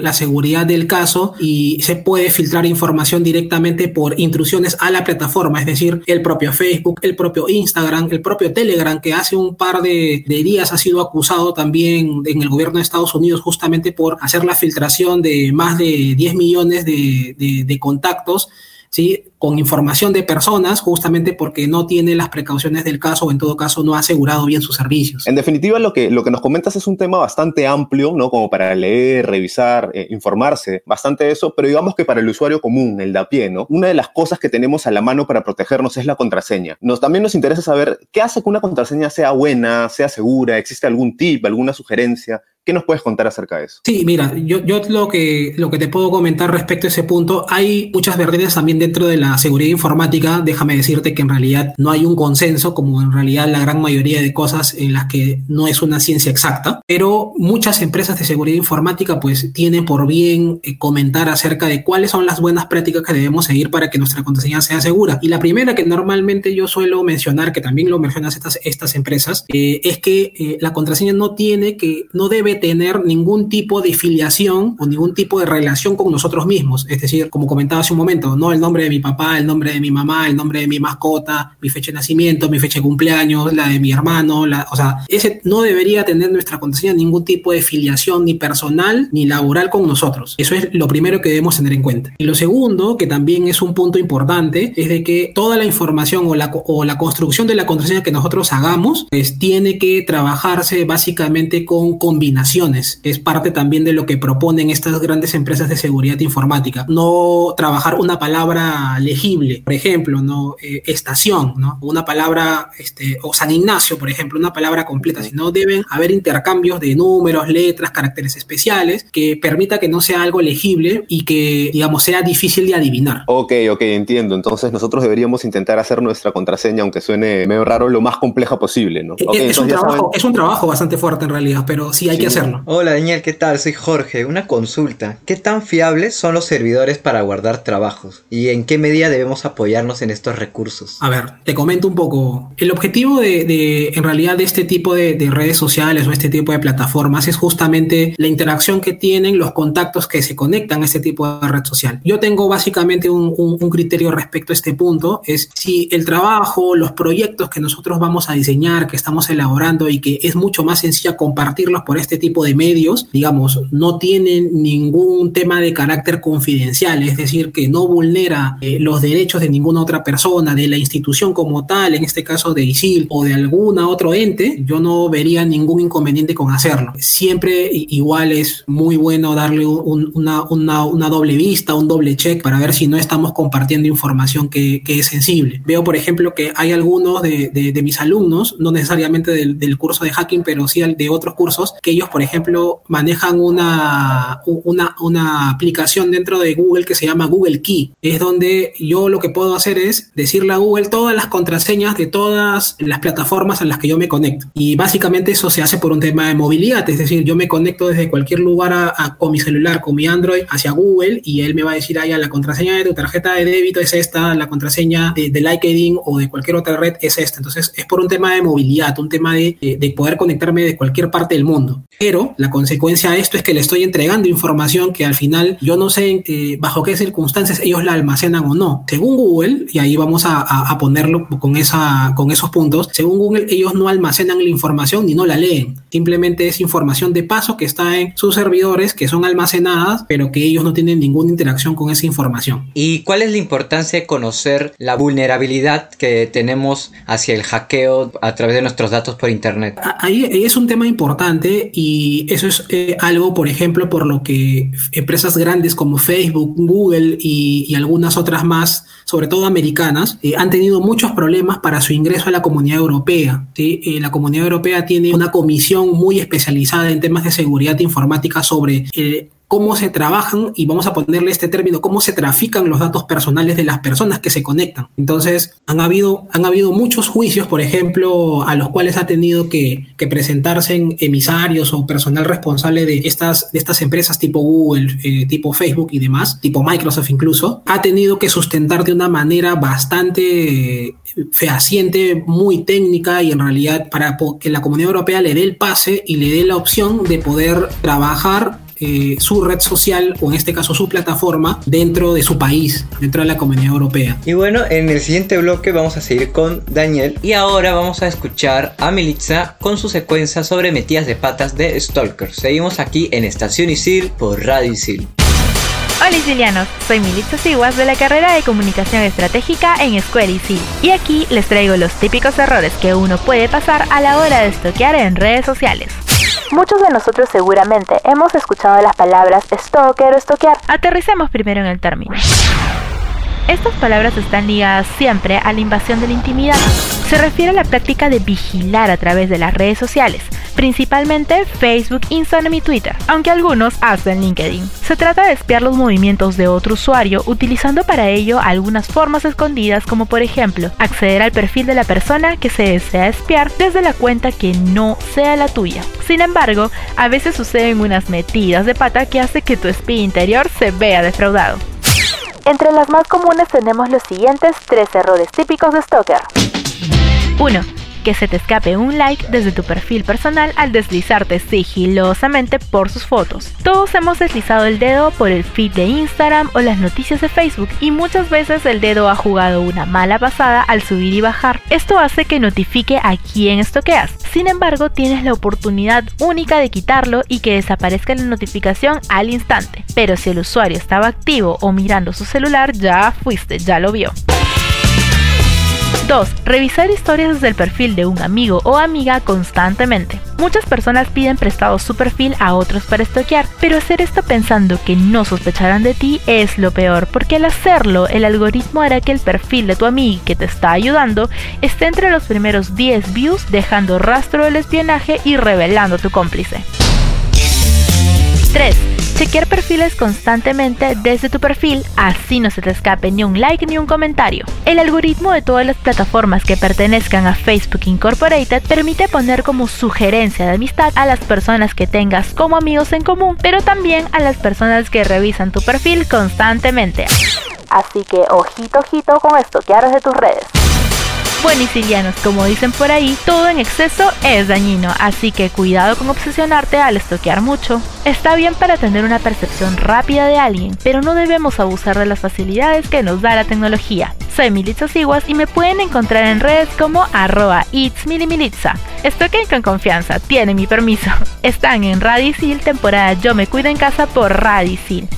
la seguridad del caso y se puede filtrar información directamente por intrusiones a la plataforma, es decir, el propio Facebook, el propio Instagram, el propio Telegram, que hace un par de, días ha sido acusado también en el gobierno de Estados Unidos justamente por hacer la filtración de más de 10 millones de, de contactos ¿sí? Con información de personas justamente porque no tiene las precauciones del caso o en todo caso no ha asegurado bien sus servicios. En definitiva, lo que, lo que nos comentas es un tema bastante amplio, ¿no? Como para leer, revisar, eh, informarse, bastante de eso, pero digamos que para el usuario común, el de a pie, ¿no? Una de las cosas que tenemos a la mano para protegernos es la contraseña. Nos, también nos interesa saber qué hace que una contraseña sea buena, sea segura, existe algún tip, alguna sugerencia ¿Qué nos puedes contar acerca de eso? Sí, mira, yo, yo lo, que, lo que te puedo comentar respecto a ese punto, hay muchas vertientes también dentro de la seguridad informática. Déjame decirte que en realidad no hay un consenso, como en realidad la gran mayoría de cosas en las que no es una ciencia exacta, pero muchas empresas de seguridad informática pues tienen por bien eh, comentar acerca de cuáles son las buenas prácticas que debemos seguir para que nuestra contraseña sea segura. Y la primera que normalmente yo suelo mencionar, que también lo mencionan estas, estas empresas, eh, es que eh, la contraseña no tiene que, no debe tener ningún tipo de filiación o ningún tipo de relación con nosotros mismos. Es decir, como comentaba hace un momento, no el nombre de mi papá, el nombre de mi mamá, el nombre de mi mascota, mi fecha de nacimiento, mi fecha de cumpleaños, la de mi hermano, la, o sea, ese no debería tener nuestra contraseña ningún tipo de filiación ni personal ni laboral con nosotros. Eso es lo primero que debemos tener en cuenta. Y lo segundo, que también es un punto importante, es de que toda la información o la, o la construcción de la contraseña que nosotros hagamos, pues tiene que trabajarse básicamente con combinación es parte también de lo que proponen estas grandes empresas de seguridad informática. No trabajar una palabra legible, por ejemplo, ¿no? Eh, estación, ¿no? Una palabra, este, o San Ignacio, por ejemplo, una palabra completa, sino deben haber intercambios de números, letras, caracteres especiales que permita que no sea algo legible y que, digamos, sea difícil de adivinar. Ok, ok, entiendo. Entonces nosotros deberíamos intentar hacer nuestra contraseña, aunque suene medio raro, lo más compleja posible, ¿no? es, un trabajo, es un trabajo bastante fuerte en realidad, pero sí hay que Hola Daniel, ¿qué tal? Soy Jorge. Una consulta. ¿Qué tan fiables son los servidores para guardar trabajos? ¿Y en qué medida media debemos apoyarnos en estos recursos? A ver, te comento un poco. El objetivo de, en realidad, de este tipo de, redes sociales o este tipo de plataformas es justamente la interacción que tienen los contactos que se conectan a este tipo de red social. Yo tengo básicamente un, criterio respecto a este punto, es si el trabajo, los proyectos que nosotros vamos a diseñar, que estamos elaborando y que es mucho más sencillo compartirlos por este tipo de medios, digamos, no tienen ningún tema de carácter confidencial, es decir, que no vulnera eh, los derechos de ninguna otra persona, de la institución como tal, en este caso de ISIL o de alguna otro ente, yo no vería ningún inconveniente con hacerlo. Siempre igual es muy bueno darle una, una, doble vista, un doble check para ver si no estamos compartiendo información que, que es sensible. Veo, por ejemplo, que hay algunos de, de, mis alumnos, no necesariamente del, del, curso de hacking, pero sí de otros cursos, que ellos, por ejemplo, manejan una, una, una aplicación dentro de Google que se llama Google Key. Es donde yo lo que puedo hacer es decirle a Google todas las contraseñas de todas las plataformas a las que yo me conecto. Y básicamente eso se hace por un tema de movilidad, es decir, yo me conecto desde cualquier lugar a, con mi celular, con mi Android, hacia Google y él me va a decir, ah, ya, la contraseña de tu tarjeta de débito es esta, la contraseña de, de LinkedIn o de cualquier otra red es esta. Entonces es por un tema de movilidad, un tema de, de poder conectarme de cualquier parte del mundo. Pero la consecuencia de esto es que le estoy entregando información que al final yo no sé eh, bajo qué circunstancias ellos la almacenan o no. Según Google, y ahí vamos a, a, ponerlo con, esa, con esos puntos, según Google ellos no almacenan la información ni no la leen. Simplemente es información de paso que está en sus servidores, que son almacenadas, pero que ellos no tienen ninguna interacción con esa información. ¿Y cuál es la importancia de conocer la vulnerabilidad que tenemos hacia el hackeo a través de nuestros datos por Internet? Ahí es un tema importante y eso es eh, algo, por ejemplo, por lo que empresas grandes como Facebook, Google y, algunas otras más, sobre todo americanas, eh, han tenido muchos problemas para su ingreso a la comunidad europea. Eh, la comunidad europea tiene una comisión muy especializada en temas de seguridad informática sobre cómo se trabajan, y vamos a ponerle este término, cómo se trafican los datos personales de las personas que se conectan. Entonces, han habido, han habido muchos juicios, por ejemplo, a los cuales ha tenido que, presentarse en emisarios o personal responsable de estas, de estas empresas tipo Google, eh, tipo Facebook y demás, tipo Microsoft incluso, ha tenido que sustentar de una manera bastante fehaciente, muy técnica y en realidad para que la comunidad europea le dé el pase y le dé la opción de poder trabajar eh, su red social o en este caso su plataforma dentro de su país, dentro de la comunidad europea. Y bueno, en el siguiente bloque vamos a seguir con Daniel y ahora vamos a escuchar a Militza con su secuencia sobre metidas de patas de Stalker. Seguimos aquí en Estación Isil por Radio Isil. Hola Isilianos, soy Militza Siguas de la carrera de Comunicación Estratégica en Escuela Isil y aquí les traigo los típicos errores que uno puede pasar a la hora de estoquear en redes sociales. Muchos de nosotros seguramente hemos escuchado las palabras stalker o stalkear. Aterricemos primero en el término. Estas palabras están ligadas siempre a la invasión de la intimidad. Se refiere a la práctica de vigilar a través de las redes sociales, principalmente Facebook, Instagram y Twitter, aunque algunos hacen LinkedIn. Se trata de espiar los movimientos de otro usuario utilizando para ello algunas formas escondidas como por ejemplo acceder al perfil de la persona que se desea espiar desde la cuenta que no sea la tuya. Sin embargo, a veces suceden unas metidas de pata que hace que tu espía interior se vea defraudado. Entre las más comunes tenemos los siguientes tres errores típicos de Stalker. 1 que se te escape un like desde tu perfil personal al deslizarte sigilosamente por sus fotos. Todos hemos deslizado el dedo por el feed de Instagram o las noticias de Facebook y muchas veces el dedo ha jugado una mala pasada al subir y bajar. Esto hace que notifique a quién estoqueas. Sin embargo, tienes la oportunidad única de quitarlo y que desaparezca la notificación al instante. Pero si el usuario estaba activo o mirando su celular, ya fuiste, ya lo vio. 2. Revisar historias desde el perfil de un amigo o amiga constantemente. Muchas personas piden prestado su perfil a otros para estoquear, pero hacer esto pensando que no sospecharán de ti es lo peor, porque al hacerlo el algoritmo hará que el perfil de tu amigo que te está ayudando esté entre los primeros 10 views dejando rastro del espionaje y revelando tu cómplice. 3. Chequear perfiles constantemente desde tu perfil, así no se te escape ni un like ni un comentario. El algoritmo de todas las plataformas que pertenezcan a Facebook Incorporated permite poner como sugerencia de amistad a las personas que tengas como amigos en común, pero también a las personas que revisan tu perfil constantemente. Así que ojito, ojito con estoquear de tus redes. Bueno, sicilianos, como dicen por ahí, todo en exceso es dañino, así que cuidado con obsesionarte al estoquear mucho. Está bien para tener una percepción rápida de alguien, pero no debemos abusar de las facilidades que nos da la tecnología. Soy Militza Siguas y me pueden encontrar en redes como arroba itsmilimilitza. Estoquen con confianza, tienen mi permiso. (laughs) Están en Radicil, temporada Yo me cuido en casa por Radicil.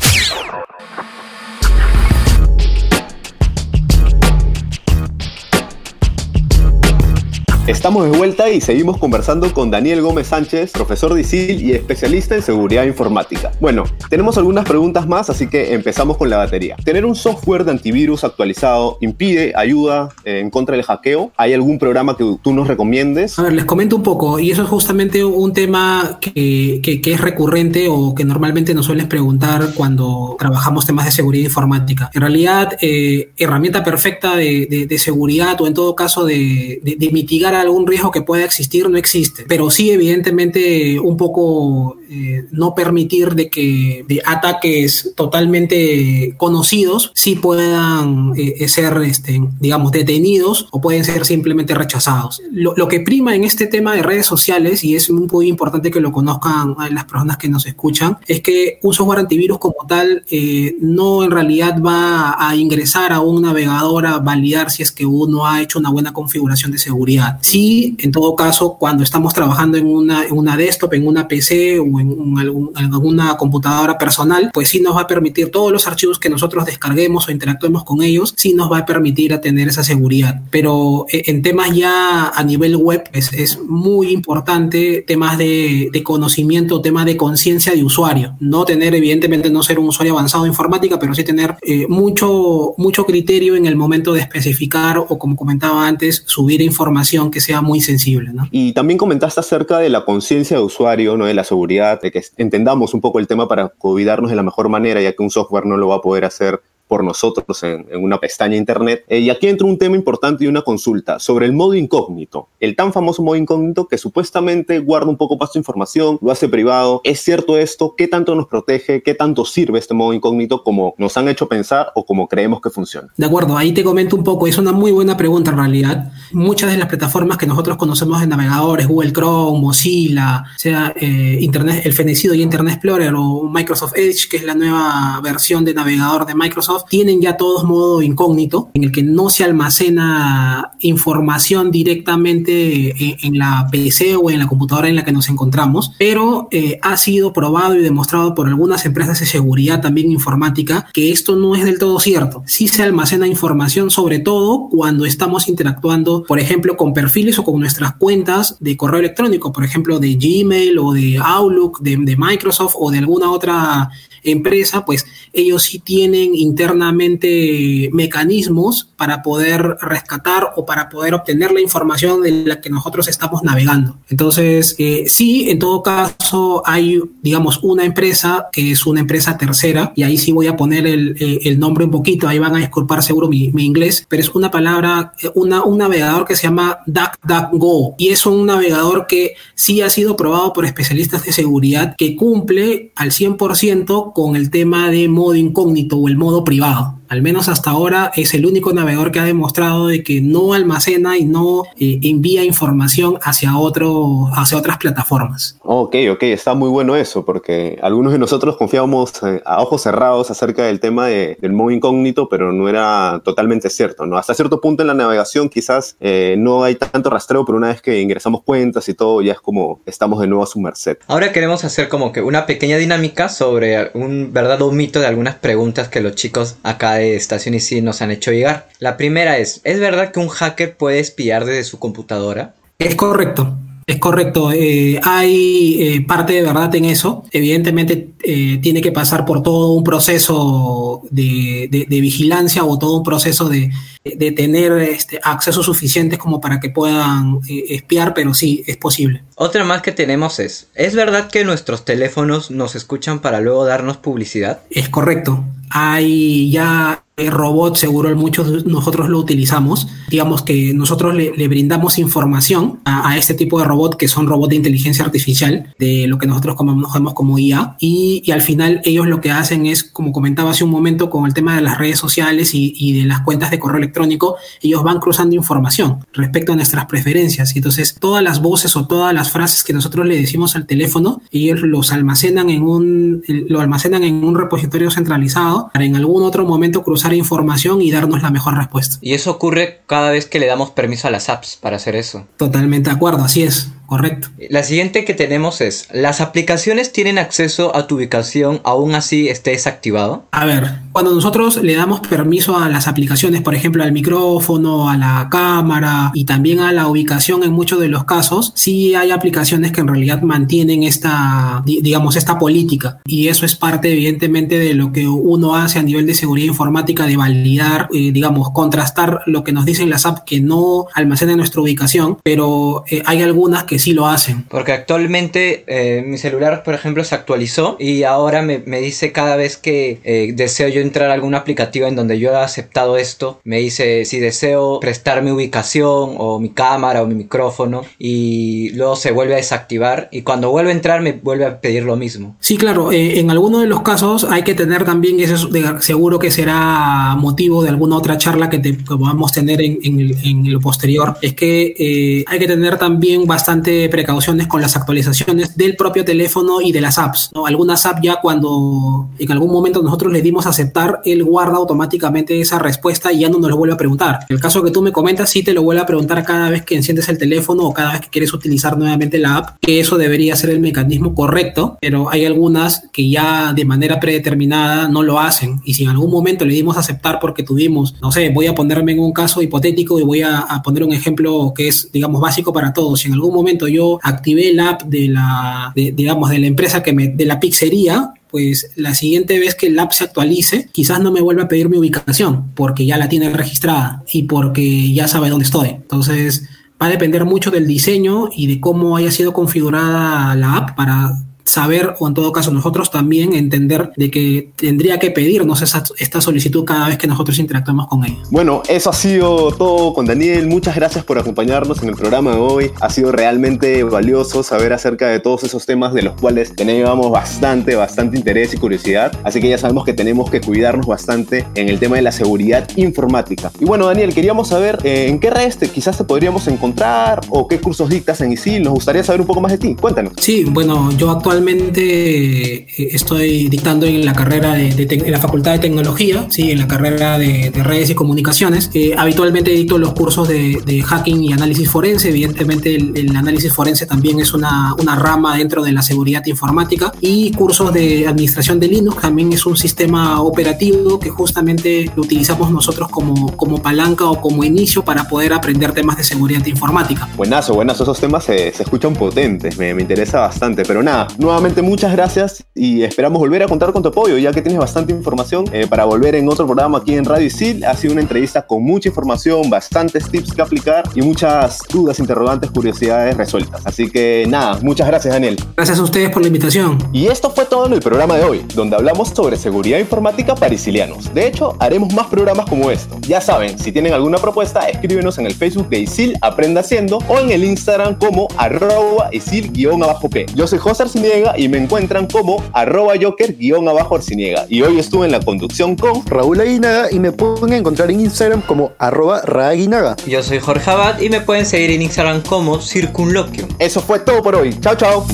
Estamos de vuelta y seguimos conversando con Daniel Gómez Sánchez, profesor de ISIL y especialista en seguridad informática. Bueno, tenemos algunas preguntas más, así que empezamos con la batería. ¿Tener un software de antivirus actualizado impide, ayuda eh, en contra del hackeo? ¿Hay algún programa que tú nos recomiendes? A ver, les comento un poco, y eso es justamente un tema que, que, es recurrente o que normalmente nos suelen preguntar cuando trabajamos temas de seguridad informática. En realidad, eh, herramienta perfecta de, de, de, seguridad o en todo caso de, de mitigar algún riesgo que pueda existir no existe, pero sí evidentemente un poco eh, no permitir de que ataques totalmente conocidos sí puedan eh, ser, este, digamos, detenidos o pueden ser simplemente rechazados. Lo, lo, que prima en este tema de redes sociales, y es muy importante que lo conozcan las personas que nos escuchan, es que un software antivirus como tal eh, no en realidad va a ingresar a un navegador a validar si es que uno ha hecho una buena configuración de seguridad Sí, en todo caso, cuando estamos trabajando en una, en una desktop, en una PC o en, en, alguna computadora personal, pues sí nos va a permitir todos los archivos que nosotros descarguemos o interactuemos con ellos, sí nos va a permitir a tener esa seguridad. Pero eh, en temas ya a nivel web es, es muy importante temas de, de conocimiento, temas de conciencia de usuario. No tener, evidentemente, no ser un usuario avanzado de informática, pero sí tener eh, mucho, mucho criterio en el momento de especificar o, como comentaba antes, subir información que sea muy sensible. ¿no? Y también comentaste acerca de la conciencia de usuario, ¿no? de la seguridad, de que entendamos un poco el tema para cuidarnos de la mejor manera, ya que un software no lo va a poder hacer por nosotros en, en una pestaña internet. Eh, y aquí entra un tema importante y una consulta sobre el modo incógnito, el tan famoso modo incógnito que supuestamente guarda un poco más información, lo hace privado. ¿Es cierto esto? ¿Qué tanto nos protege? ¿Qué tanto sirve este modo incógnito como nos han hecho pensar o como creemos que funciona? De acuerdo, ahí te comento un poco, es una muy buena pregunta en realidad. Muchas de las plataformas que nosotros conocemos de navegadores, Google Chrome, Mozilla, sea eh, Internet, el fenecido y Internet Explorer o Microsoft Edge, que es la nueva versión de navegador de Microsoft, tienen ya todos modo incógnito, en el que no se almacena información directamente en, la PC o en la computadora en la que nos encontramos, pero eh, ha sido probado y demostrado por algunas empresas de seguridad también informática que esto no es del todo cierto. Sí se almacena información sobre todo cuando estamos interactuando, por ejemplo, con perfiles o con nuestras cuentas de correo electrónico, por ejemplo, de Gmail o de Outlook, de, de Microsoft o de alguna otra empresa, pues ellos sí tienen internamente mecanismos para poder rescatar o para poder obtener la información de la que nosotros estamos navegando. Entonces, eh, sí, en todo caso hay, digamos, una empresa que es una empresa tercera, y ahí sí voy a poner el, eh, el nombre un poquito, ahí van a disculpar seguro mi, mi, inglés, pero es una palabra, eh, una, un navegador que se llama DuckDuckGo, y es un navegador que sí ha sido probado por especialistas de seguridad que cumple al 100% con el tema de modo incógnito o el modo privado al menos hasta ahora, es el único navegador que ha demostrado de que no almacena y no eh, envía información hacia, otro, hacia otras plataformas. Ok, ok, está muy bueno eso, porque algunos de nosotros confiábamos eh, a ojos cerrados acerca del tema de, del modo incógnito, pero no era totalmente cierto, ¿no? Hasta cierto punto en la navegación quizás eh, no hay tanto rastreo, pero una vez que ingresamos cuentas y todo, ya es como estamos de nuevo a su merced. Ahora queremos hacer como que una pequeña dinámica sobre un verdadero mito de algunas preguntas que los chicos acá de Estación y sí nos han hecho llegar. La primera es, ¿es verdad que un hacker puede espiar desde su computadora? Es correcto. Es correcto, eh, hay eh, parte de verdad en eso. Evidentemente eh, tiene que pasar por todo un proceso de, de, de vigilancia o todo un proceso de, de tener este, acceso suficiente como para que puedan eh, espiar, pero sí, es posible. Otra más que tenemos es, ¿es verdad que nuestros teléfonos nos escuchan para luego darnos publicidad? Es correcto. Hay ya robot, seguro muchos de nosotros lo utilizamos. Digamos que nosotros le, le brindamos información a, a, este tipo de robot, que son robots de inteligencia artificial, de lo que nosotros conocemos como IA, y, y, al final ellos lo que hacen es, como comentaba hace un momento, con el tema de las redes sociales y, y, de las cuentas de correo electrónico, ellos van cruzando información respecto a nuestras preferencias. Y entonces todas las voces o todas las frases que nosotros le decimos al teléfono, ellos los almacenan en un, lo almacenan en un repositorio centralizado para en algún otro momento cruzar información y darnos la mejor respuesta. Y eso ocurre cada vez que le damos permiso a las apps para hacer eso. Totalmente de acuerdo, así es. Correcto. La siguiente que tenemos es, ¿las aplicaciones tienen acceso a tu ubicación aún así esté desactivado? A ver, cuando nosotros le damos permiso a las aplicaciones, por ejemplo al micrófono, a la cámara y también a la ubicación en muchos de los casos, sí hay aplicaciones que en realidad mantienen esta, digamos, esta política. Y eso es parte evidentemente de lo que uno hace a nivel de seguridad informática, de validar, eh, digamos, contrastar lo que nos dicen las apps que no almacenan nuestra ubicación, pero eh, hay algunas que sí lo hacen. Porque actualmente eh, mi celular, por ejemplo, se actualizó y ahora me, me dice cada vez que eh, deseo yo entrar a algún aplicativo en donde yo he aceptado esto, me dice si deseo prestar mi ubicación o mi cámara o mi micrófono y luego se vuelve a desactivar y cuando vuelve a entrar me vuelve a pedir lo mismo. Sí, claro, eh, en algunos de los casos hay que tener también, eso seguro que será motivo de alguna otra charla que, te, que podamos tener en, en, en, lo posterior, es que hay que tener también bastante precauciones con las actualizaciones del propio teléfono y de las apps. ¿no? Algunas apps ya cuando en algún momento nosotros le dimos aceptar, él guarda automáticamente esa respuesta y ya no nos lo vuelve a preguntar. El caso que tú me comentas sí te lo vuelve a preguntar cada vez que enciendes el teléfono o cada vez que quieres utilizar nuevamente la app, que eso debería ser el mecanismo correcto, pero hay algunas que ya de manera predeterminada no lo hacen y si en algún momento le dimos aceptar porque tuvimos, no sé, voy a ponerme en un caso hipotético y voy a, a poner un ejemplo que es, digamos, básico para todos. Si en algún momento yo activé la app de la, de, digamos, de la empresa que me, de la pizzería, pues la siguiente vez que el app se actualice, quizás no me vuelva a pedir mi ubicación, porque ya la tiene registrada y porque ya sabe dónde estoy. Entonces, va a depender mucho del diseño y de cómo haya sido configurada la app para saber, o en todo caso nosotros también entender de que tendría que pedirnos esa, esta solicitud cada vez que nosotros interactuamos con ella. Bueno, eso ha sido todo con Daniel. Muchas gracias por acompañarnos en el programa de hoy. Ha sido realmente valioso saber acerca de todos esos temas de los cuales teníamos bastante, bastante interés y curiosidad. Así que ya sabemos que tenemos que cuidarnos bastante en el tema de la seguridad informática. Y bueno, Daniel, queríamos saber eh, en qué redes te, quizás te podríamos encontrar o qué cursos dictas en ISIL. Nos gustaría saber un poco más de ti. Cuéntanos. Sí, bueno, yo actualmente actualmente estoy dictando en la carrera de, la Facultad de Tecnología, sí, en la carrera de, de redes y comunicaciones. Eh, habitualmente dicto los cursos de, hacking y análisis forense. Evidentemente el, análisis forense también es una, una rama dentro de la seguridad informática y cursos de administración de Linux también es un sistema operativo que justamente utilizamos nosotros como, como palanca o como inicio para poder aprender temas de seguridad informática. Buenazo, buenazo, esos temas se, se escuchan potentes, me, me interesa bastante, pero nada, nuevamente muchas gracias y esperamos volver a contar con tu apoyo, ya que tienes bastante información eh, para volver en otro programa aquí en Radio Isil. Ha sido una entrevista con mucha información, bastantes tips que aplicar y muchas dudas, interrogantes, curiosidades resueltas. Así que nada, muchas gracias Daniel. Gracias a ustedes por la invitación. Y esto fue todo en el programa de hoy, donde hablamos sobre seguridad informática para isilianos. De hecho, haremos más programas como esto. Ya saben, si tienen alguna propuesta, escríbenos en el Facebook de Isil Aprenda Haciendo o en el Instagram como arroba isil-p. Yo soy José Arciniega y me encuentran como arroba joker guion abajo arciniega. Y hoy estuve en la conducción con Raúl Aguinaga y me pueden encontrar en Instagram como arroba raaguinaga. Yo soy Jorge Abad y me pueden seguir en Instagram como Circunloquio. Eso fue todo por hoy. Chao, chao.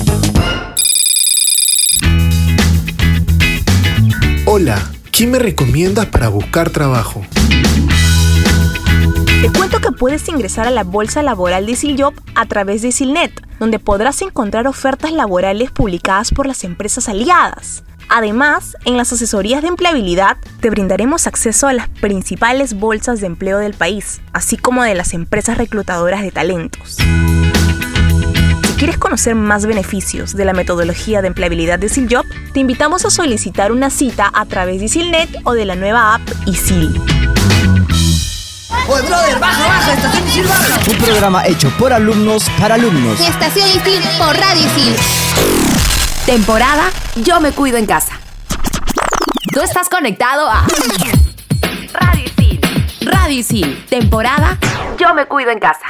Hola, ¿quién me recomiendas para buscar trabajo? Te cuento que puedes ingresar a la bolsa laboral de Isiljob a través de Isilnet, donde podrás encontrar ofertas laborales publicadas por las empresas aliadas. Además, en las asesorías de empleabilidad te brindaremos acceso a las principales bolsas de empleo del país, así como de las empresas reclutadoras de talentos. Si quieres conocer más beneficios de la metodología de empleabilidad de Isiljob, te invitamos a solicitar una cita a través de Isilnet o de la nueva app Isil. Oye, brother, baja, baja, estación Isil baja. Un programa hecho por alumnos para alumnos. Estación Isil por Radio Isil. Temporada Yo me cuido en casa. Tú estás conectado a Radicil, temporada Yo me cuido en casa.